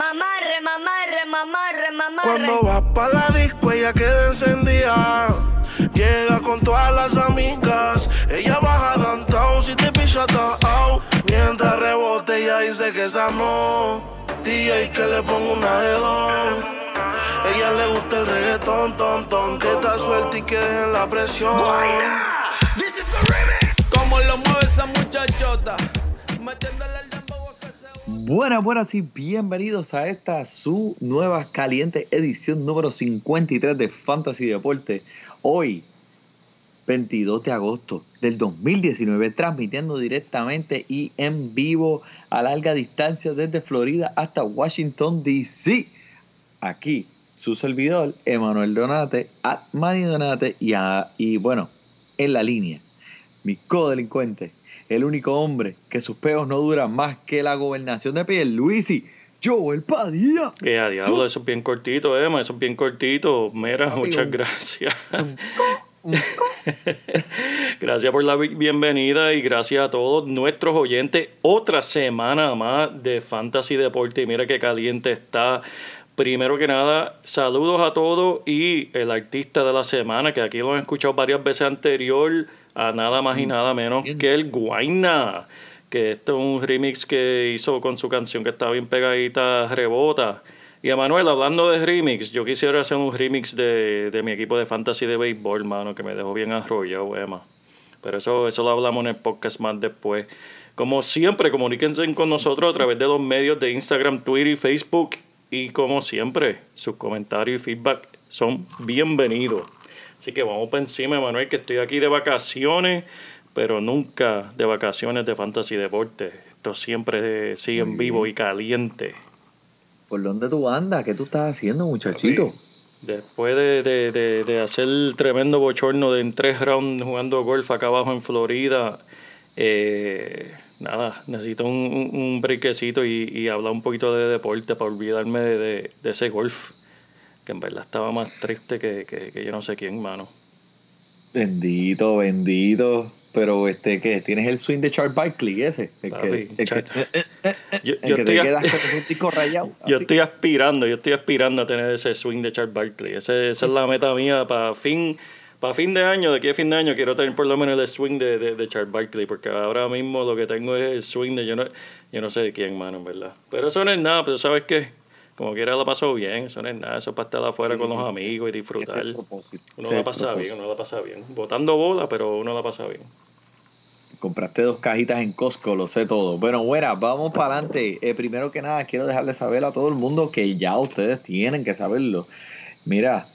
Mamarre, mamarre, mamarre, mamarre. Cuando vas pa' la disco ella queda encendida Llega con todas las amigas Ella baja downtown si te picha out Mientras rebote ella dice que esa no DJ que le pongo una hedón Ella le gusta el reggaetón, ton, ton Que está suelta y que dejen la presión This is the remix. Como lo mueve esa muchachota. Metiéndole el Buenas, buenas y bienvenidos a esta su nueva caliente edición número 53 de Fantasy Deporte. Hoy, 22 de agosto del 2019, transmitiendo directamente y en vivo a larga distancia desde Florida hasta Washington, D.C. Aquí, su servidor, Emanuel Donate, at Manny Donate y, a- y bueno, en la línea, mi codelincuente, el único hombre que sus peos no duran más que la gobernación de Pierluisi, Joel Padilla. Eh, a diablo, eso es bien cortito, Emma, eso es bien cortito. Mira, Papi, muchas gracias. gracias por la bi- bienvenida y gracias a todos nuestros oyentes. Otra semana más de Fantasy Deporte y mira qué caliente está. Primero que nada, saludos a todos y el artista de la semana, que aquí lo han escuchado varias veces anterior, a nada más y nada menos que el Guayna. Que esto es un remix que hizo con su canción que está bien pegadita, Rebota. Y a Manuel, hablando de remix, yo quisiera hacer un remix de, de mi equipo de fantasy de béisbol, mano, que me dejó bien arrollado, Emma. Pero eso, eso lo hablamos en el podcast más después. Como siempre, comuníquense con nosotros a través de los medios de Instagram, Twitter y Facebook. Y como siempre, sus comentarios y feedback son bienvenidos. Así que vamos para encima, Manuel, que estoy aquí de vacaciones, pero nunca de vacaciones de fantasy deporte. Esto siempre sigue en vivo y caliente. ¿Por dónde tú andas? ¿Qué tú estás haciendo, muchachito? Después de, de, de, de hacer el tremendo bochorno de en tres rounds jugando golf acá abajo en Florida, eh, nada, necesito un, un, un brequecito y, y hablar un poquito de deporte para olvidarme de, de ese golf, que en verdad estaba más triste que, que, que yo no sé quién, mano. Bendito, bendito. Pero este, ¿qué? ¿Tienes el swing de Charles Barkley ese? El Papi, que, el Char- que, Yo, el yo que estoy, te quedas con un rayado. yo así. estoy aspirando, yo estoy aspirando a tener ese swing de Charles Barkley. Ese- esa es la meta mía para fin, para fin de año, de aquí a fin de año quiero tener por lo menos el swing de, de, de Charles Barkley, porque ahora mismo lo que tengo es el swing de yo no, yo no sé de quién, mano, en verdad. Pero eso no es nada, pero sabes qué, como quiera la paso bien, eso no es nada, eso es para estar afuera con los amigos y disfrutar. Uno la pasa bien, uno la pasa bien. Botando bola, pero uno la pasa bien. Compraste dos cajitas en Costco, lo sé todo. Bueno, bueno, vamos para adelante. Eh, primero que nada, quiero dejarle saber a todo el mundo que ya ustedes tienen que saberlo. Mira,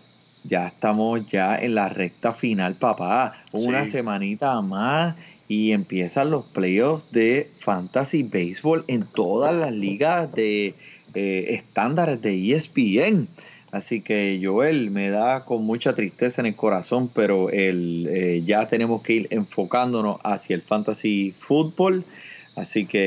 ya estamos ya en la recta final, papá. Una Sí. semanita más y empiezan los playoffs de Fantasy Baseball en todas las ligas de eh, estándares de ESPN. Así que Joel me da con mucha tristeza en el corazón, pero el, eh, ya tenemos que ir enfocándonos hacia el fantasy fútbol. Así que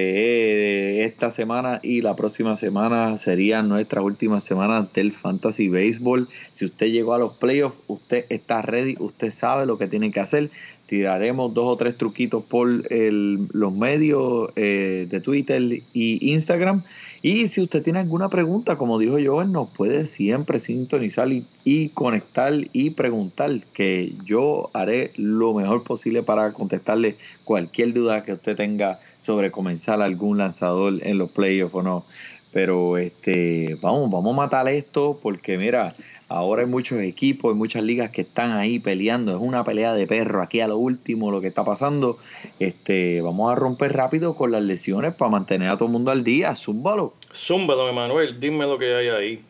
eh, esta semana y la próxima semana serían nuestras últimas semanas del fantasy béisbol. Si usted llegó a los playoffs, usted está ready, usted sabe lo que tiene que hacer. Tiraremos dos o tres truquitos por el- los medios de Twitter y Instagram. Y si usted tiene alguna pregunta, como dijo Joel, nos puede siempre sintonizar y, y conectar y preguntar, que yo haré lo mejor posible para contestarle cualquier duda que usted tenga sobre comenzar algún lanzador en los playoffs o no. Pero este, vamos, vamos a matar esto porque mira, ahora hay muchos equipos, hay muchas ligas que están ahí peleando, es una pelea de perro aquí a lo último lo que está pasando. Este, vamos a romper rápido con las lesiones para mantener a todo el mundo al día, zúmbalo. Zúmbalo, Emanuel, dime lo que hay ahí.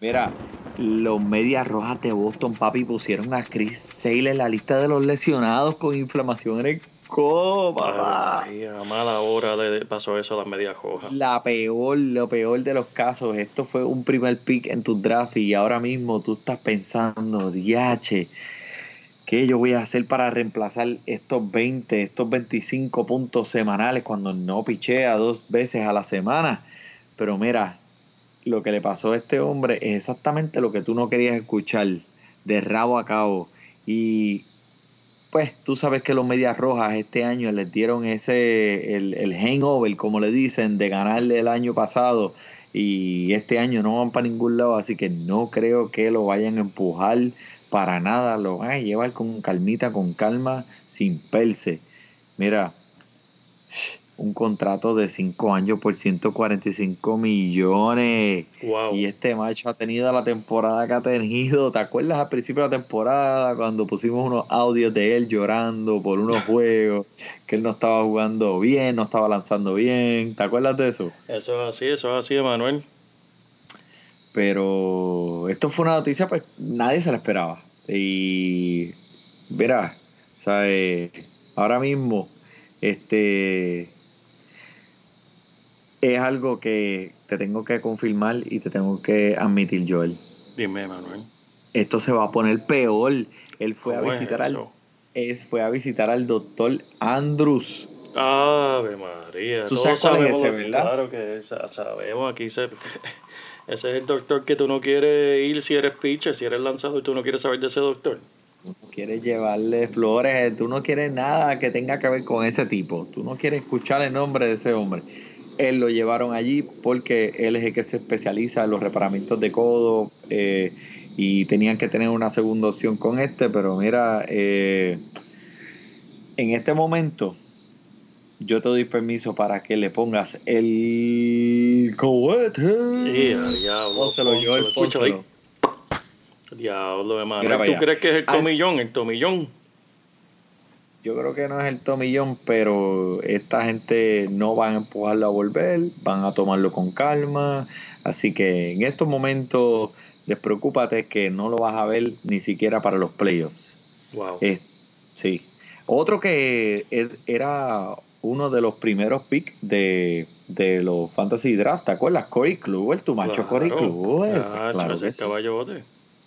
Mira, los Medias Rojas de Boston, papi, pusieron a Chris Sale en la lista de los lesionados con inflamación en el codo, papá. Ay, a mala hora le pasó eso a las medias rojas. La peor, lo peor de los casos, esto fue un primer pick en tu draft y ahora mismo tú estás pensando, diache, ¿qué yo voy a hacer para reemplazar estos 20, estos 25 puntos semanales cuando no pichea dos veces a la semana? Pero mira, lo que le pasó a este hombre es exactamente lo que tú no querías escuchar, de rabo a cabo. Y pues tú sabes que los Medias Rojas este año les dieron ese, el, el hangover, como le dicen, de ganarle el año pasado. Y este año no van para ningún lado, así que no creo que lo vayan a empujar para nada. Lo van a llevar con calmita, con calma, sin perse. Mira, un contrato de 5 años por 145 millones. Wow. Y este macho ha tenido la temporada que ha tenido. ¿Te acuerdas al principio de la temporada cuando pusimos unos audios de él llorando por unos juegos? Que él no estaba jugando bien, no estaba lanzando bien. ¿Te acuerdas de eso? Eso es así, eso es así, Emanuel. Pero esto fue una noticia, pues nadie se la esperaba. Y verás, ¿sabes? Ahora mismo, este es algo que te tengo que confirmar y te tengo que admitir, Joel. Dime, Emanuel. Esto se va a poner peor. Él fue a ¿Cómo es visitar al es, fue a visitar al doctor Andrews. Ave María. Tú sabes cuál es ese, ¿verdad? Claro que es, sabemos, aquí se... Ese es el doctor que tú no quieres ir si eres pitcher, si eres lanzador, tú no quieres saber de ese doctor. Tú no quieres llevarle flores, tú no quieres nada que tenga que ver con ese tipo. Tú no quieres escuchar el nombre de ese hombre. Él lo llevaron allí porque él es el que se especializa en los reparamientos de codo eh, y tenían que tener una segunda opción con este, pero mira, eh, en este momento yo te doy permiso para que le pongas el cohete. Y a diablo. Pónselo, ahí. pónselo. Diablo, para ¿Tú allá. crees que es el tomillón? El tomillón. Yo creo que no es el tomillón, pero esta gente no van a empujarlo a volver, van a tomarlo con calma. Así que en estos momentos, despreocúpate que no lo vas a ver ni siquiera para los playoffs. Wow. Eh, sí. Otro que er- era uno de los primeros picks de, de los Fantasy Draft, ¿te acuerdas? Corey Kluber, tu macho Corey Kluber. Claro, claro ese que sí. caballote.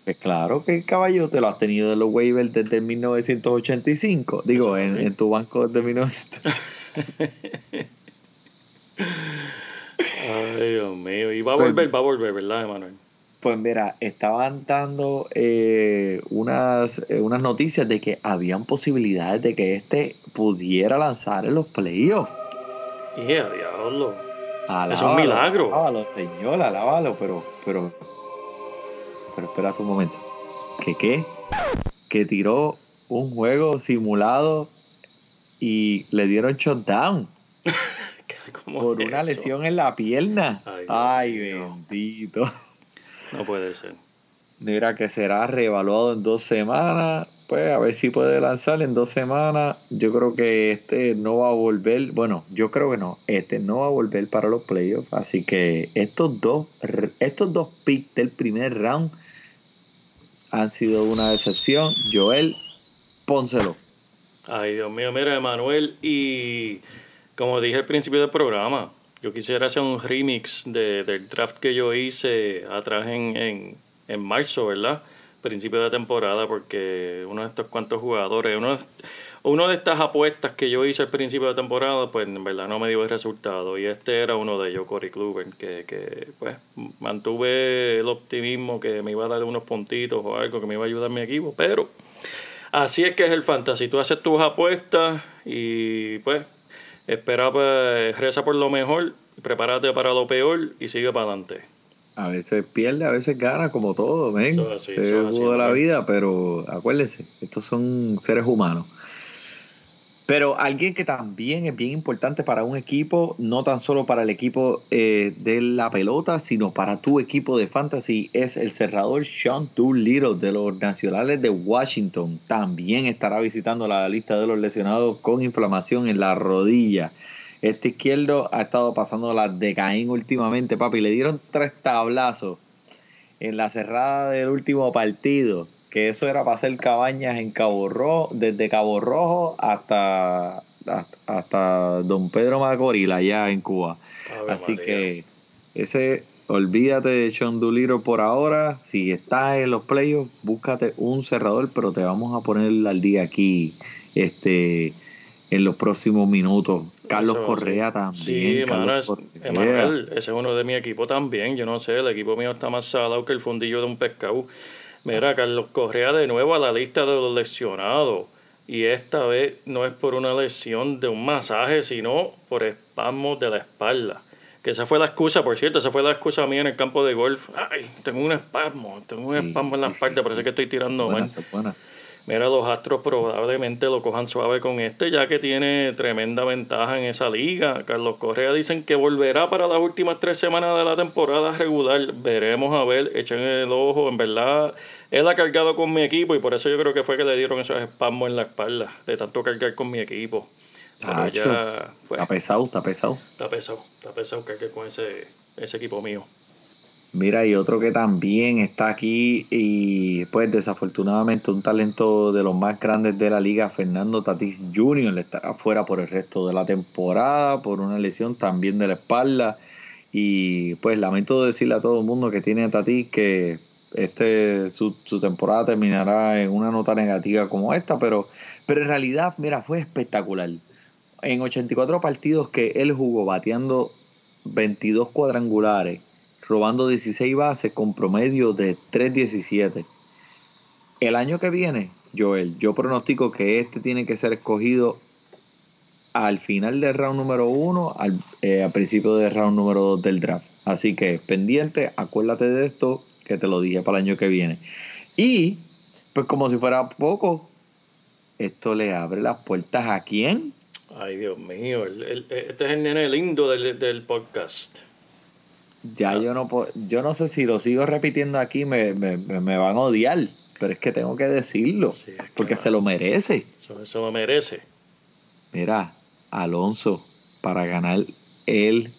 Pues claro que el caballo te lo has tenido de los waivers desde el 1985. Digo, en, en tu banco desde 1985. Ay, Dios mío. Y va a Pues- volver, va a volver, ¿verdad, Emanuel? Pues mira, estaban dando eh, unas, eh, unas noticias de que habían posibilidades de que este pudiera lanzar en los playoffs. Y a diablo. Alábalo, Es un milagro. Alábalo, señor, alábalo, pero, pero, pero espérate un momento. ¿Qué qué? Que tiró un juego simulado y le dieron shutdown ¿Cómo por una eso? lesión en la pierna. Ay, Ay, bendito. No puede ser. Mira que será reevaluado en dos semanas. Pues a ver si puede lanzar en dos semanas. Yo creo que este no va a volver. Bueno, yo creo que no. Este no va a volver para los playoffs. Así que estos dos, estos dos picks del primer round han sido una decepción. Joel, pónselo. Ay, Dios mío, mira, Emanuel, y como dije al principio del programa, yo quisiera hacer un remix de, del draft que yo hice atrás en, en, en marzo, ¿verdad? Principio de temporada, porque uno de estos cuantos jugadores, uno, uno de estas apuestas que yo hice al principio de temporada, pues en verdad no me dio el resultado. Y este era uno de ellos, Corey Kluber, que, que pues mantuve el optimismo que me iba a dar unos puntitos o algo que me iba a ayudar a mi equipo, pero Así es que es el fantasy. Tú haces tus apuestas y pues espera, pues, reza por lo mejor, prepárate para lo peor y sigue para adelante. A veces pierde, a veces gana, como todo, es así, Se de la vida, pero acuérdense, estos son seres humanos. Pero alguien que también es bien importante para un equipo, no tan solo para el equipo eh, de la pelota, sino para tu equipo de fantasy, es el cerrador Sean Doolittle de los Nacionales de Washington. También estará visitando la lista de los lesionados con inflamación en la rodilla. Este izquierdo ha estado pasando la de Caín últimamente, papi. Le dieron tres tablazos en la cerrada del último partido. Que eso era para hacer cabañas en Cabo Rojo, desde Cabo Rojo hasta hasta, hasta Don Pedro Macorila allá en Cuba. Ave Así María. que ese, olvídate de Doolittle por ahora. Si estás en los playoffs, búscate un cerrador, pero te vamos a poner al día aquí este en los próximos minutos. Carlos Eso, Correa sí. también. Sí, Carlos es-. Emanuel, ese es uno de mi equipo también. Yo no sé, el equipo mío está más salado que el fundillo de un pescado. Mira, Carlos Correa de nuevo a la lista de los lesionados. Y esta vez no es por una lesión de un masaje, sino por espasmos de la espalda. Que esa fue la excusa, por cierto, esa fue la excusa mía en el campo de golf. Ay, tengo un espasmo, tengo un espasmo en la espalda, parece que estoy tirando Buena, mal. buena. Mira, los Astros probablemente lo cojan suave con este, ya que tiene tremenda ventaja en esa liga. Carlos Correa dicen que volverá para las últimas tres semanas de la temporada regular. Veremos a ver, echen el ojo. En verdad, él ha cargado con mi equipo y por eso yo creo que fue que le dieron esos espasmos en la espalda, de tanto cargar con mi equipo. Pero ya, pues, Está pesado, está pesado. está pesado, está pesado cargar con ese, ese equipo mío. Mira, y otro que también está aquí y pues desafortunadamente un talento de los más grandes de la liga, Fernando Tatis Jr., le estará fuera por el resto de la temporada por una lesión también de la espalda. Y pues lamento decirle a todo el mundo que tiene a Tatis que este su, su temporada terminará en una nota negativa como esta, pero, pero en realidad, mira, fue espectacular. En 84 partidos que él jugó bateando 22 cuadrangulares, robando 16 bases con promedio de 3.17. El año que viene, Joel, yo pronostico que este tiene que ser escogido al final del round número uno, al, eh, principio del round número dos del draft. Así que pendiente, acuérdate de esto, que te lo dije para el año que viene. Y, pues como si fuera poco, esto le abre las puertas a quién? Ay, Dios mío, el- este es el nene lindo del podcast. Ya yo no puedo- yo no sé si lo sigo repitiendo aquí me, me, me- van a odiar, pero es que tengo que decirlo, Sí, es que porque va. se lo merece. Eso, eso lo merece. Mira, Alonso, para ganar el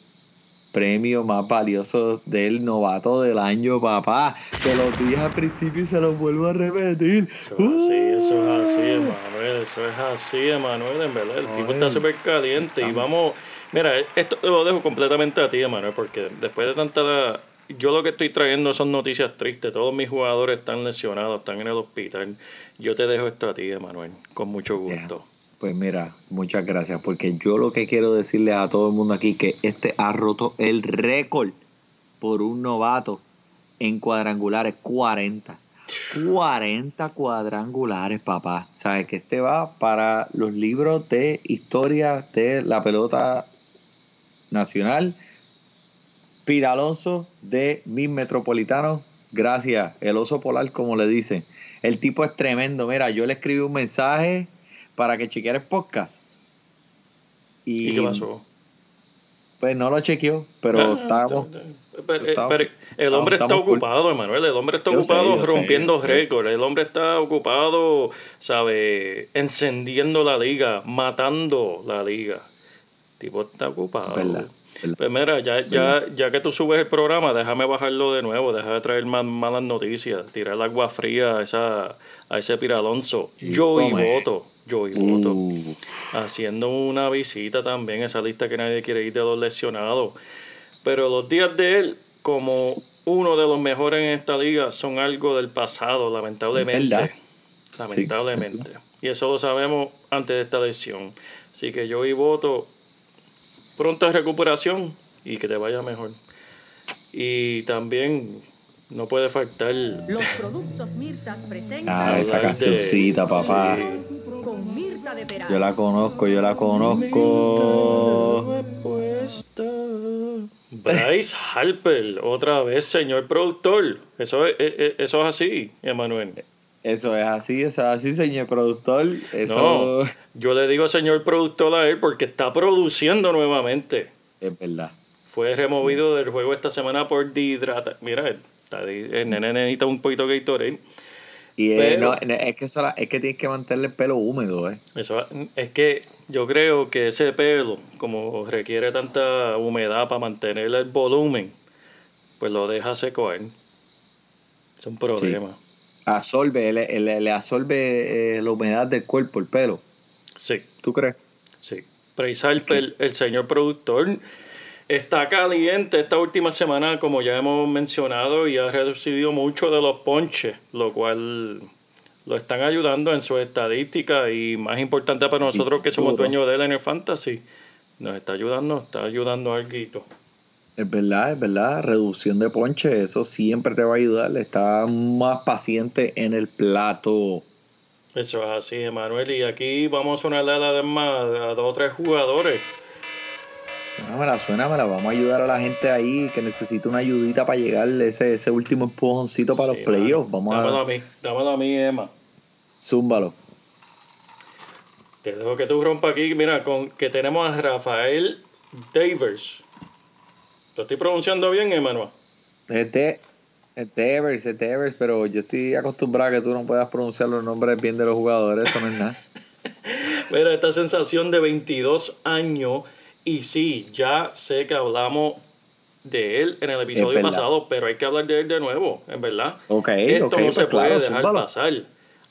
premio más valioso del novato del año, papá. Te lo dije al principio y se lo vuelvo a repetir. Eso es así, eso es así, Emanuel, eso es así, Emanuel, en verdad, el tipo está súper caliente y vamos, mira, esto te lo dejo completamente a ti, Emanuel, porque después de tanta, yo lo que estoy trayendo son noticias tristes, todos mis jugadores están lesionados, están en el hospital, yo te dejo esto a ti, Emanuel, con mucho gusto. Pues mira, muchas gracias, porque yo lo que quiero decirle a todo el mundo aquí que este ha roto el récord por un novato en cuadrangulares 40. 40 cuadrangulares, papá. Sabes que este va para los libros de historia de la pelota nacional. Pira Alonso de Mis Metropolitanos. Gracias, el oso polar, como le dicen. El tipo es tremendo. Mira, yo le escribí un mensaje para que chequeara el podcast. ¿Y qué pasó? Pues no lo chequeó, pero Ah, estábamos. está- Pero, eh, pero el hombre está cool. ocupado, Emanuel. El hombre está Yo ocupado sé, rompiendo récords. El hombre está ocupado, ¿sabe? Encendiendo la liga, matando la liga. El tipo está ocupado. Verdad. Pues mira, ya, ya, ya que tú subes el programa, déjame bajarlo de nuevo. Deja de traer más malas noticias. Tirar agua fría a, esa, a ese Piralonso. Joey come. Voto. Joey Voto Uh, haciendo una visita también, esa lista que nadie quiere ir de los lesionados. Pero los días de él, como uno de los mejores en esta liga, son algo del pasado, lamentablemente. ¿Verdad? Lamentablemente. Y eso lo sabemos antes de esta lesión. Así que yo y voto pronta recuperación y que te vaya mejor. Y también no puede faltar Los productos Mirtas presentan ah, esa cancioncita, papá. Sí. Yo la conozco, yo la conozco. Bryce Harper, otra vez, señor productor. Eso es, eh, eh, eso es así, Emanuel. Eso es así, eso es así, señor productor. Eso No, yo le digo señor productor a él porque está produciendo nuevamente. es verdad. Fue removido del juego esta semana por dehidrata. Mira, di- el nene necesita un poquito de Gatorade. Y eh, no, es que eso es que tienes que mantenerle el pelo húmedo, eh. Eso es que yo creo que ese pelo, como requiere tanta humedad para mantener el volumen, pues lo deja seco a él. Es un problema. Absorbe, le, le- le absorbe eh, la humedad del cuerpo, el pelo. Sí, ¿Tú crees? Sí. Praise Harper, el señor productor, está caliente esta última semana, como ya hemos mencionado, y ha reducido mucho de los ponches, lo cual lo están ayudando en su estadística y más importante para nosotros que somos dueños de él en el fantasy, nos está ayudando, está ayudando algo. Es verdad, es verdad. Reducción de ponche, eso siempre te va a ayudar. Está más paciente en el plato. Eso es así, Emanuel. Y aquí vamos a sonarle además a dos o tres jugadores. Suénamela, suénamela. Vamos a ayudar a la gente ahí que necesita una ayudita para llegar ese, ese último empujoncito para Sí, los playoffs. Vamos Dámelo a a mí, dámelo a mí, Emma. zúmbalo. Te dejo que tú rompa aquí, mira, con que tenemos a Rafael Davers. ¿Lo estoy pronunciando bien, Emanuel? Es de, es Devers, es Devers, pero yo estoy acostumbrado a que tú no puedas pronunciar los nombres bien de los jugadores. Eso no es nada. Mira, esta sensación de 22 años. Y sí, ya sé que hablamos de él en el episodio pasado, pero hay que hablar de él de nuevo, en verdad. Ok, Esto no pues se puede claro, dejar zúmbalo. pasar.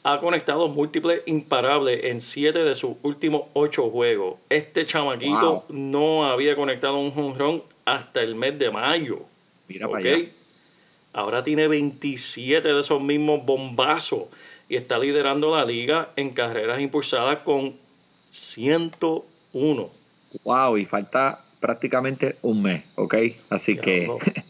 Ha conectado múltiples imparables en 7 de sus últimos 8 juegos. Este chamaquito Wow. no había conectado un jonrón hasta el mes de mayo. Mira ¿ok? para allá. Ahora tiene 27 de esos mismos bombazos y está liderando la liga en carreras impulsadas con 101. Wow, y falta prácticamente un mes, ¿ok? Así que.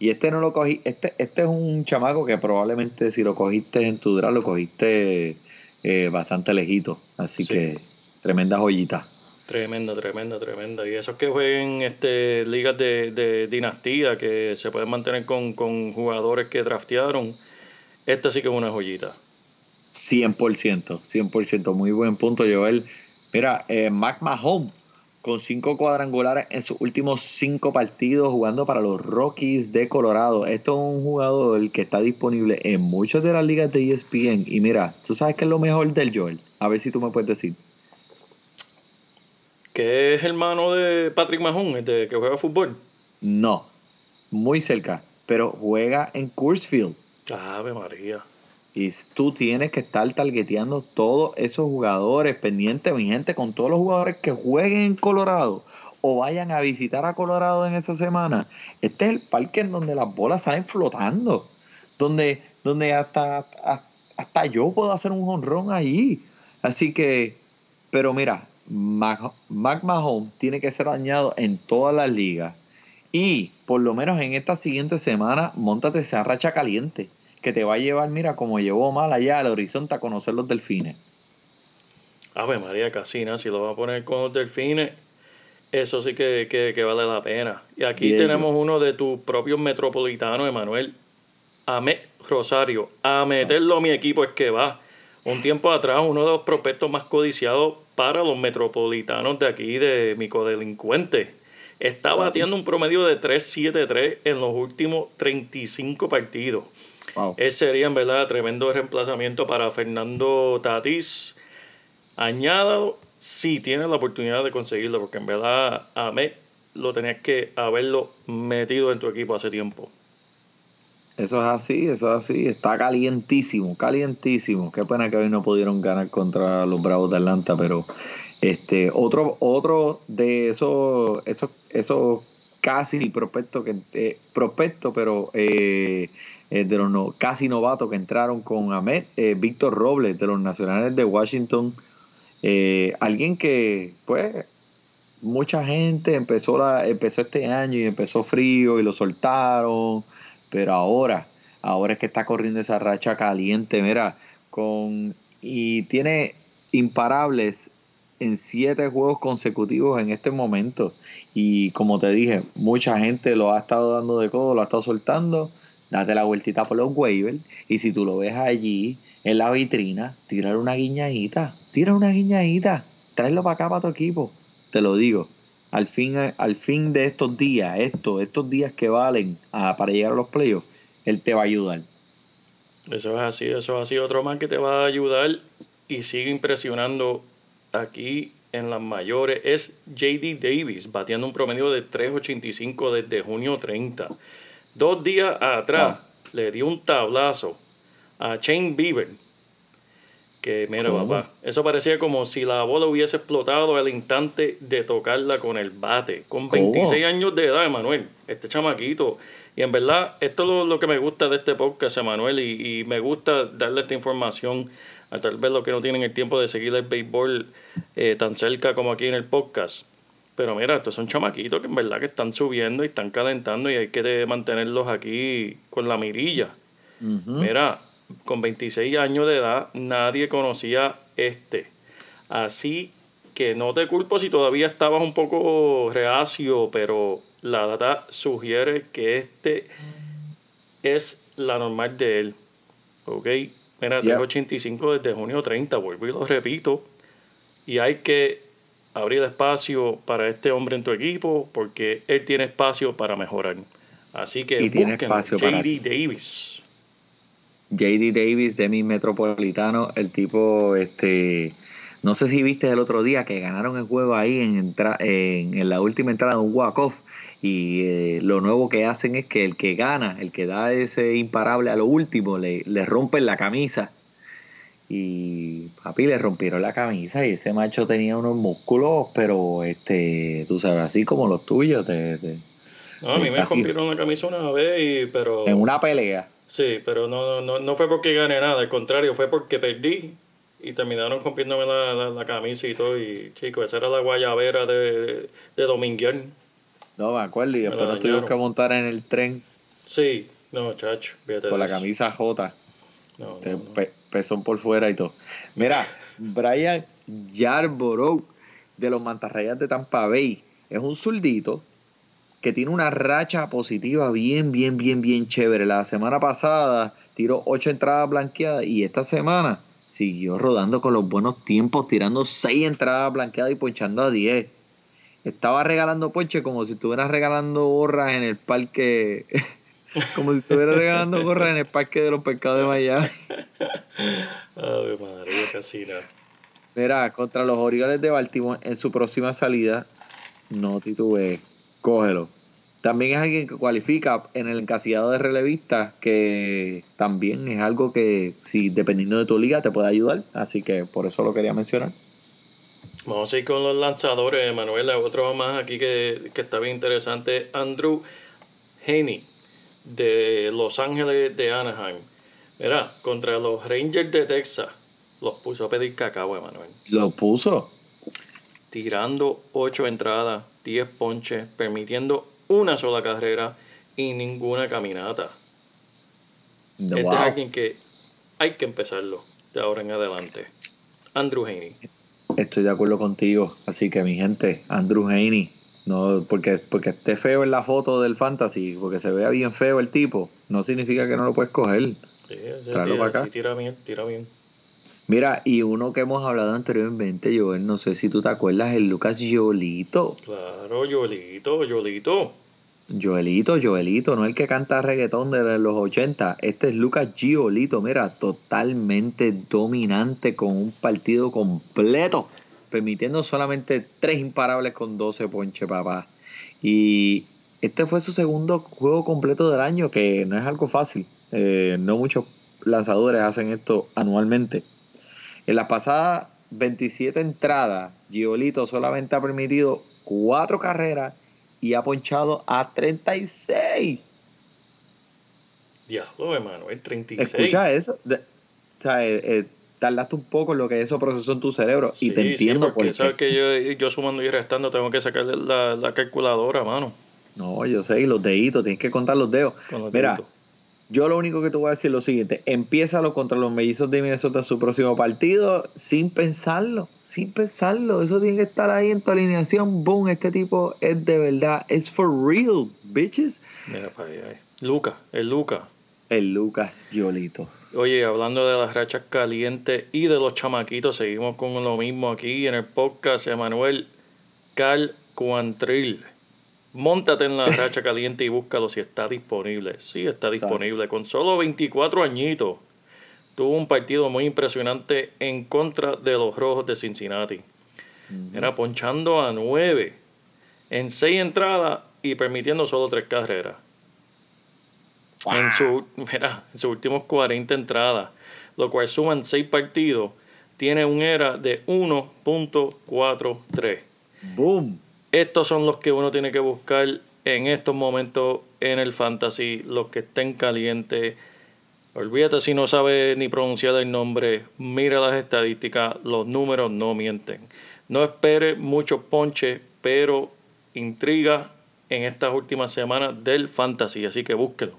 Y este no lo cogí. Este, este es un chamaco que probablemente si lo cogiste en tu draft, lo cogiste eh, bastante lejito. Así Sí. que tremenda joyita. Tremenda, tremenda, tremenda. Y esos que jueguen este, ligas de, de dinastía, que se pueden mantener con, con jugadores que draftearon, esta sí que es una joyita. 100%, 100%. Muy buen punto, Joel. Mira, eh, Mac Mahomes con cinco cuadrangulares en sus últimos cinco partidos jugando para los Rockies de Colorado. Esto es un jugador que está disponible en muchas de las ligas de ESPN. Y mira, ¿tú sabes qué es lo mejor del Joel? A ver si tú me puedes decir. Que es hermano de Patrick Mahon, el de que juega fútbol. No, muy cerca, pero juega en Coors Ave María. Y tú tienes que estar targeteando todos esos jugadores, pendiente, mi gente, con todos los jugadores que jueguen en Colorado o vayan a visitar a Colorado en esa semana. Este es el parque en donde las bolas salen flotando, donde, donde hasta, hasta, hasta yo puedo hacer un honrón allí. Así que, pero mira, Mac, Mac Mahomes tiene que ser dañado en todas las ligas. Y por lo menos en esta siguiente semana, montate esa racha caliente que te va a llevar, mira, como llevó mal allá al horizonte a conocer los delfines. Ave María Casina, si lo va a poner con los delfines, eso sí que, que, que vale la pena. Y aquí Bien. tenemos uno de tus propios metropolitanos, Emanuel. Amet Rosario. A meterlo a mi equipo es que va. Un tiempo atrás, uno de los prospectos más codiciados para los metropolitanos de aquí, de mi codelincuente. Está batiendo un promedio de 3.73 en los últimos 35 partidos. Wow. Ese sería en verdad tremendo reemplazamiento para Fernando Tatis. Añádalo si tienes la oportunidad de conseguirlo, porque en verdad a Met lo tenías que haberlo metido en tu equipo hace tiempo. Eso es así, eso es así. Está calientísimo, calientísimo. Qué pena que hoy no pudieron ganar contra los Bravos de Atlanta, pero este otro otro de esos esos esos casi prospectos que eh, prospectos, pero eh, eh, de los no- casi novatos que entraron con Ahmed, eh, Víctor Robles de los Nacionales de Washington, alguien que pues mucha gente empezó la empezó este año y empezó frío y lo soltaron pero ahora ahora es que está corriendo esa racha caliente mira con y tiene imparables en siete juegos consecutivos en este momento. Y como te dije mucha gente lo ha estado dando de codo lo ha estado soltando. Date la vueltita por los waivers. Y si tú lo ves allí en la vitrina tírale una guiñadita tira una guiñadita. Tráelo para acá para tu equipo. Te lo digo al fin al fin de estos días estos estos días que valen ah, para llegar a los playoffs él te va a ayudar Eso es así, eso es así. Otro más que te va a ayudar y sigue impresionando aquí en las mayores es JD Davis, bateando un promedio de 3.85 desde junio 30. Dos días atrás le dio un tablazo a Shane Bieber Que mira, ¿Cómo? papá, eso parecía como si la bola hubiese explotado al instante de tocarla con el bate. Con ¿Cómo? 26 años de edad, Emanuel, este chamaquito. Y en verdad, esto es lo, lo que me gusta de este podcast, Emanuel, y, y me gusta darle esta información a tal vez los que no tienen el tiempo de seguir el béisbol eh, tan cerca como aquí en el podcast. Pero mira, estos son chamaquitos que en verdad que están subiendo y están calentando y hay que mantenerlos aquí con la mirilla. Mira, con 26 años de edad nadie conocía este. Así que no te culpo si todavía estabas un poco reacio, pero la data sugiere que este es la normal de él. ¿Ok? Mira, Yeah. tengo 85 desde junio 30, vuelvo y lo repito. Y hay que abrir espacio para este hombre en tu equipo porque él tiene espacio para mejorar. Así que Y tiene para JD Davis. JD Davis de mi Metropolitano, el tipo, este, no sé si viste el otro día que ganaron el juego ahí en, entra- en, en la última entrada de un walk-off y eh, lo nuevo que hacen es que el que gana, el que da ese imparable a lo último, le, le rompen la camisa. Y papi, le rompieron la camisa y ese macho tenía unos músculos, pero este, tú sabes, así como los tuyos, de- No, a mí me rompieron la camisa una vez, y, pero... en una pelea. Sí, pero no, no, no fue porque gané nada, al contrario, fue porque perdí y terminaron rompiéndome la, la, la camisa y todo. Y chico, esa era la guayabera de, de Dominguez. No me acuerdo, y después nos tuvimos que montar en el tren Sí, no, chacho, fíjate. con de la camisa J. No, no, no. pe- pezón por fuera y todo. Mira, Brian Yarborough de los Mantarrayas de Tampa Bay es un zurdito que tiene una racha positiva bien, bien, bien, bien chévere. La semana pasada tiró ocho entradas blanqueadas y esta semana siguió rodando con los buenos tiempos, tirando seis entradas blanqueadas y ponchando a 10. Estaba regalando ponche como si estuviera regalando gorras en el parque. como si estuviera regalando gorras en el parque de los pescados de Miami. Ave María, casi. Mira, contra los Orioles de Baltimore en su próxima salida, no titubees, cógelo. También es alguien que cualifica en el encasillado de relevistas, que también es algo que, si dependiendo de tu liga, te puede ayudar. Así que por eso lo quería mencionar. Vamos a ir con los lanzadores, Manuel. Otro más aquí que, que está bien interesante. Andrew Haney, de Los Ángeles de Anaheim. Mira, contra los Rangers de Texas, los puso a pedir cacao, Emanuel. Lo puso. Tirando 8 entradas, 10 ponches, permitiendo una sola carrera y ninguna caminata. Este Wow. es alguien que hay que empezarlo de ahora en adelante. Andrew Haney. Estoy de acuerdo contigo. Así que mi gente, Andrew Haney, no porque, porque esté feo en la foto del fantasy, porque se vea bien feo el tipo, no significa que no lo puedes coger. Sí, tira, para acá. sí, tira bien, tira bien. Mira, y uno que hemos hablado anteriormente, Joel, no sé si tú te acuerdas, el Lucas Yolito. Claro, Yolito, Yolito. Joelito, Joelito, no el que canta reggaetón de los 80. Este es Lucas Giolito, mira, totalmente dominante con un partido completo, permitiendo solamente tres imparables con 12 ponche, papá. Y este fue su segundo juego completo del año, que no es algo fácil. Eh, no muchos lanzadores hacen esto anualmente. En las pasadas 27 entradas, Giolito solamente ha permitido cuatro carreras y ha ponchado a 36. Diablo, hermano, el 36. Escucha eso. De- o sea, eh, eh, tardaste un poco en lo que eso procesó en tu cerebro y Sí, te sí, entiendo porque por sabes qué. que yo, yo sumando y restando tengo que sacarle la, la calculadora, mano. No, yo sé, y los deditos, tienes que contar los dedos. Con los Mira, deditos. Yo lo único que te voy a decir es lo siguiente: empiézalo contra los mellizos de Minnesota su próximo partido sin pensarlo, sin pensarlo. Eso tiene que estar ahí en tu alineación. Boom, este tipo es de verdad, es for real, bitches. Mira para allá. eh. Luca, el Luca. El Lucas Yolito. Oye, hablando de las rachas calientes y de los chamaquitos, seguimos con lo mismo aquí en el podcast. Emanuel Cal Cuantril. Móntate en la racha caliente y búscalo si está disponible. Sí, está disponible. Con solo 24 añitos. Tuvo un partido muy impresionante en contra de los Rojos de Cincinnati. Era ponchando a 9 en 6 entradas y permitiendo solo 3 carreras. En, su, mira, en sus últimos 40 entradas, lo cual suman 6 partidos, tiene un ERA de 1.43. Boom. Estos son los que uno tiene que buscar en estos momentos en el fantasy, los que estén calientes. Olvídate si no sabe ni pronunciar el nombre, mira las estadísticas, los números no mienten. No espere mucho ponche, pero intriga en estas últimas semanas del fantasy, así que búsquelo.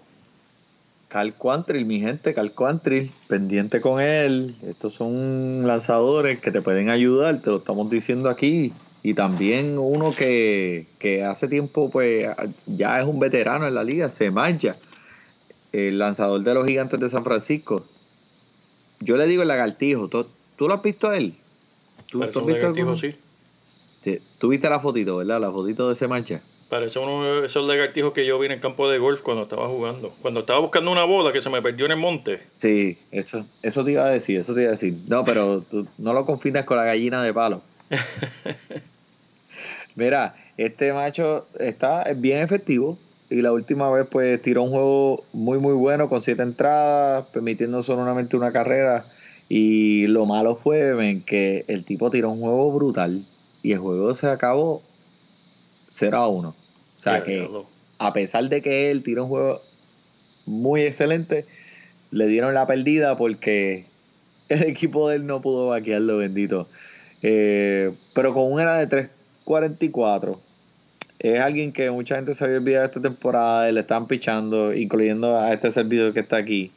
Cal Quantrill, mi gente, Cal Quantrill, pendiente con él. Estos son lanzadores que te pueden ayudar, te lo estamos diciendo aquí. Y también uno que, que hace tiempo, pues, ya es un veterano en la liga, se mancha. El lanzador de los gigantes de San Francisco. Yo le digo el lagartijo. ¿Tú, tú lo has visto a él? ¿Tú, Parece tú has un visto lagartijo, sí. Sí, Tú viste la fotito, ¿verdad? La fotito de ese mancha. Parece uno de esos lagartijos que yo vi en el campo de golf cuando estaba jugando. Cuando estaba buscando una bola que se me perdió en el monte. Sí, eso, eso te iba a decir, eso te iba a decir. No, pero tú no lo confundas con la gallina de palo. Mira, este macho está es bien efectivo y la última vez pues tiró un juego muy muy bueno con siete entradas, permitiendo solamente una carrera y lo malo fue ven, que el tipo tiró un juego brutal y el juego se acabó 0 a 1. O sea que a pesar de que él tiró un juego muy excelente, le dieron la perdida porque el equipo de él no pudo vaquearlo, bendito. Eh, pero con un era de 3.44, es alguien que mucha gente se había olvidado esta temporada le están pichando, incluyendo a este servidor que está aquí.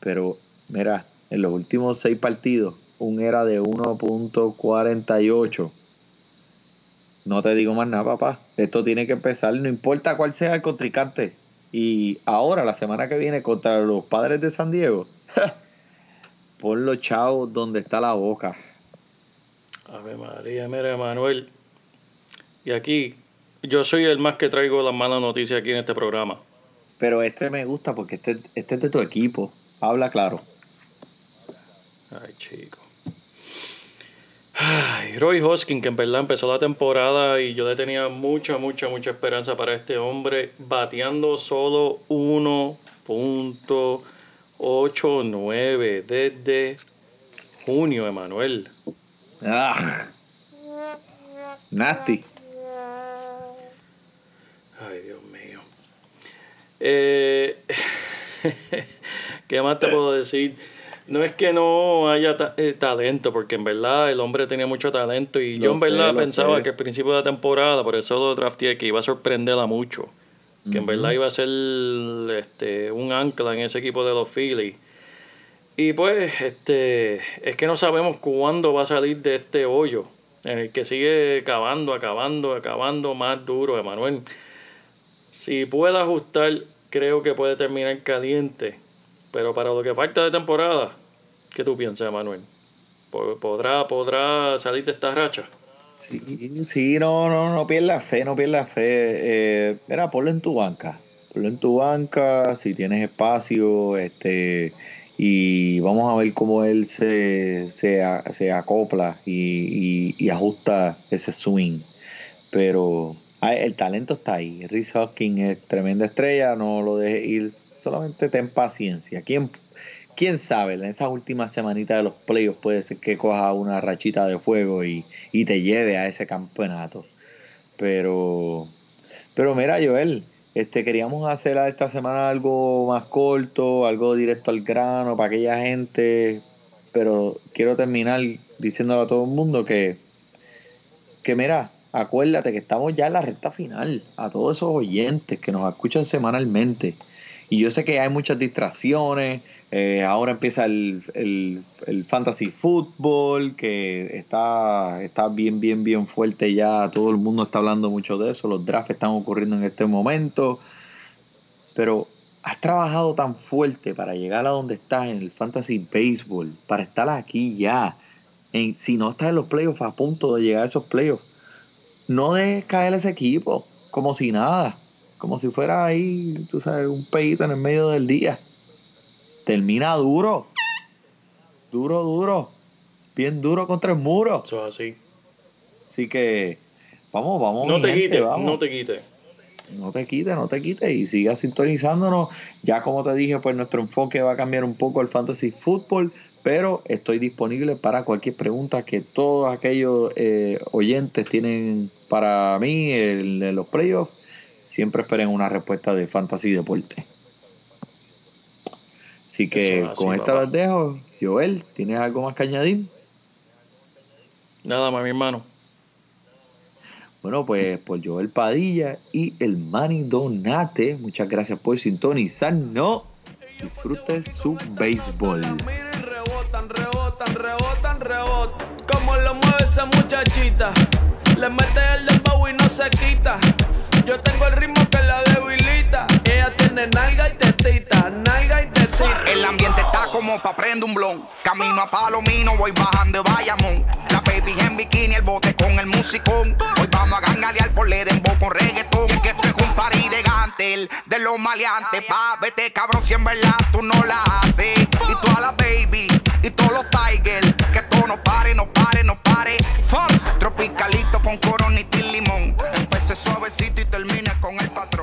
Pero mira, en los últimos seis partidos, un era de 1.48. No te digo más nada, papá. Esto tiene que empezar, no importa cuál sea el contrincante. Y ahora, la semana que viene, contra los padres de San Diego, pon los chavos donde está la boca. Ave María, mira, Manuel. Y aquí, yo soy el más que traigo las malas noticias aquí en este programa. Pero este me gusta porque este, este es de tu equipo. Habla claro. Ay, chico. Ay, Roy Hoskin, que en verdad empezó la temporada y yo le tenía mucha, mucha, mucha esperanza para este hombre, bateando solo 1.89 desde junio, Emanuel. Ah. Nasty. Ay, Dios mío. Eh, ¿Qué más te puedo decir? No es que no haya ta- eh, talento, porque en verdad el hombre tenía mucho talento y yo en verdad sé, pensaba sé. que al principio de la temporada, por eso lo drafteé, que iba a sorprender a mucho. Que en verdad iba a ser este, un ancla en ese equipo de los Phillies. Y pues, este, es que no sabemos cuándo va a salir de este hoyo, en el que sigue acabando, acabando, acabando más duro, Emanuel. Si puede ajustar, creo que puede terminar caliente. Pero para lo que falta de temporada, ¿qué tú piensas, Emanuel? ¿Po- ¿Podrá, ¿Podrá salir de esta racha? Sí, sí, no, no, no pierdas fe, no pierdas fe. Eh, mira, ponlo en tu banca. Ponlo en tu banca, si tienes espacio, este, y vamos a ver cómo él se, se, acopla y, ajusta ese swing. Pero el talento está ahí. Rhys Hoskins es tremenda estrella, no lo dejes ir. Solamente ten paciencia. ¿Quién, quién sabe? En esas últimas semanitas de los playoffs puede ser que coja una rachita de fuego y, y te lleve a ese campeonato. Pero, pero mira, Joel, este queríamos hacer esta semana algo más corto, algo directo al grano para aquella gente. Pero quiero terminar diciéndole a todo el mundo que, que mira, acuérdate que estamos ya en la recta final. A todos esos oyentes que nos escuchan semanalmente. Y yo sé que hay muchas distracciones. Eh, ahora empieza el, el, el fantasy football, que está, está bien, bien, bien fuerte ya. Todo el mundo está hablando mucho de eso. Los drafts están ocurriendo en este momento. Pero has trabajado tan fuerte para llegar a donde estás en el fantasy baseball, para estar aquí ya. En, si no estás en los playoffs, a punto de llegar a esos playoffs, no dejes caer ese equipo como si nada, como si fuera ahí, tú sabes, un peito en el medio del día. Termina duro, duro, duro, bien duro contra el muro. Eso es así. Así que vamos, vamos. No te quites, vamos. no te quites. No te quites, no te quites y sigas sintonizándonos. Ya como te dije, pues nuestro enfoque va a cambiar un poco al fantasy fútbol, pero estoy disponible para cualquier pregunta que todos aquellos eh, oyentes tienen para mí en los playoffs. Siempre esperen una respuesta de Fantasy Deporte. Así que Eso es así, con esta papá. las dejo. Joel, ¿tienes algo más que añadir? Nada más, mi hermano. Bueno, pues por Joel Padilla y el Manny Donate, muchas gracias por sintonizarnos. Disfrute su béisbol. Mira y rebotan, rebotan, rebotan, rebotan. Como lo mueve esa muchachita. Le mete el dembow y no se quita. Yo tengo el ritmo que la debilita. Ella tiene nalga y tetita, nalga y tetita. El ambiente está como pa' prender un blon. Camino a Palomino, voy bajando de Bayamón. La baby en bikini, el bote con el musicón. Hoy vamos a gangalear por Ledembo con reggaetón. Que esto es un party de gantel, de los maleantes. Pa, vete cabrón, si en verdad tú no la haces. Y toda la baby, y todos los tigers. Que esto no pare, no pare, no pare. Funk, tropicalito con coronita y limón. Empecé suavecito y termine con el patrón.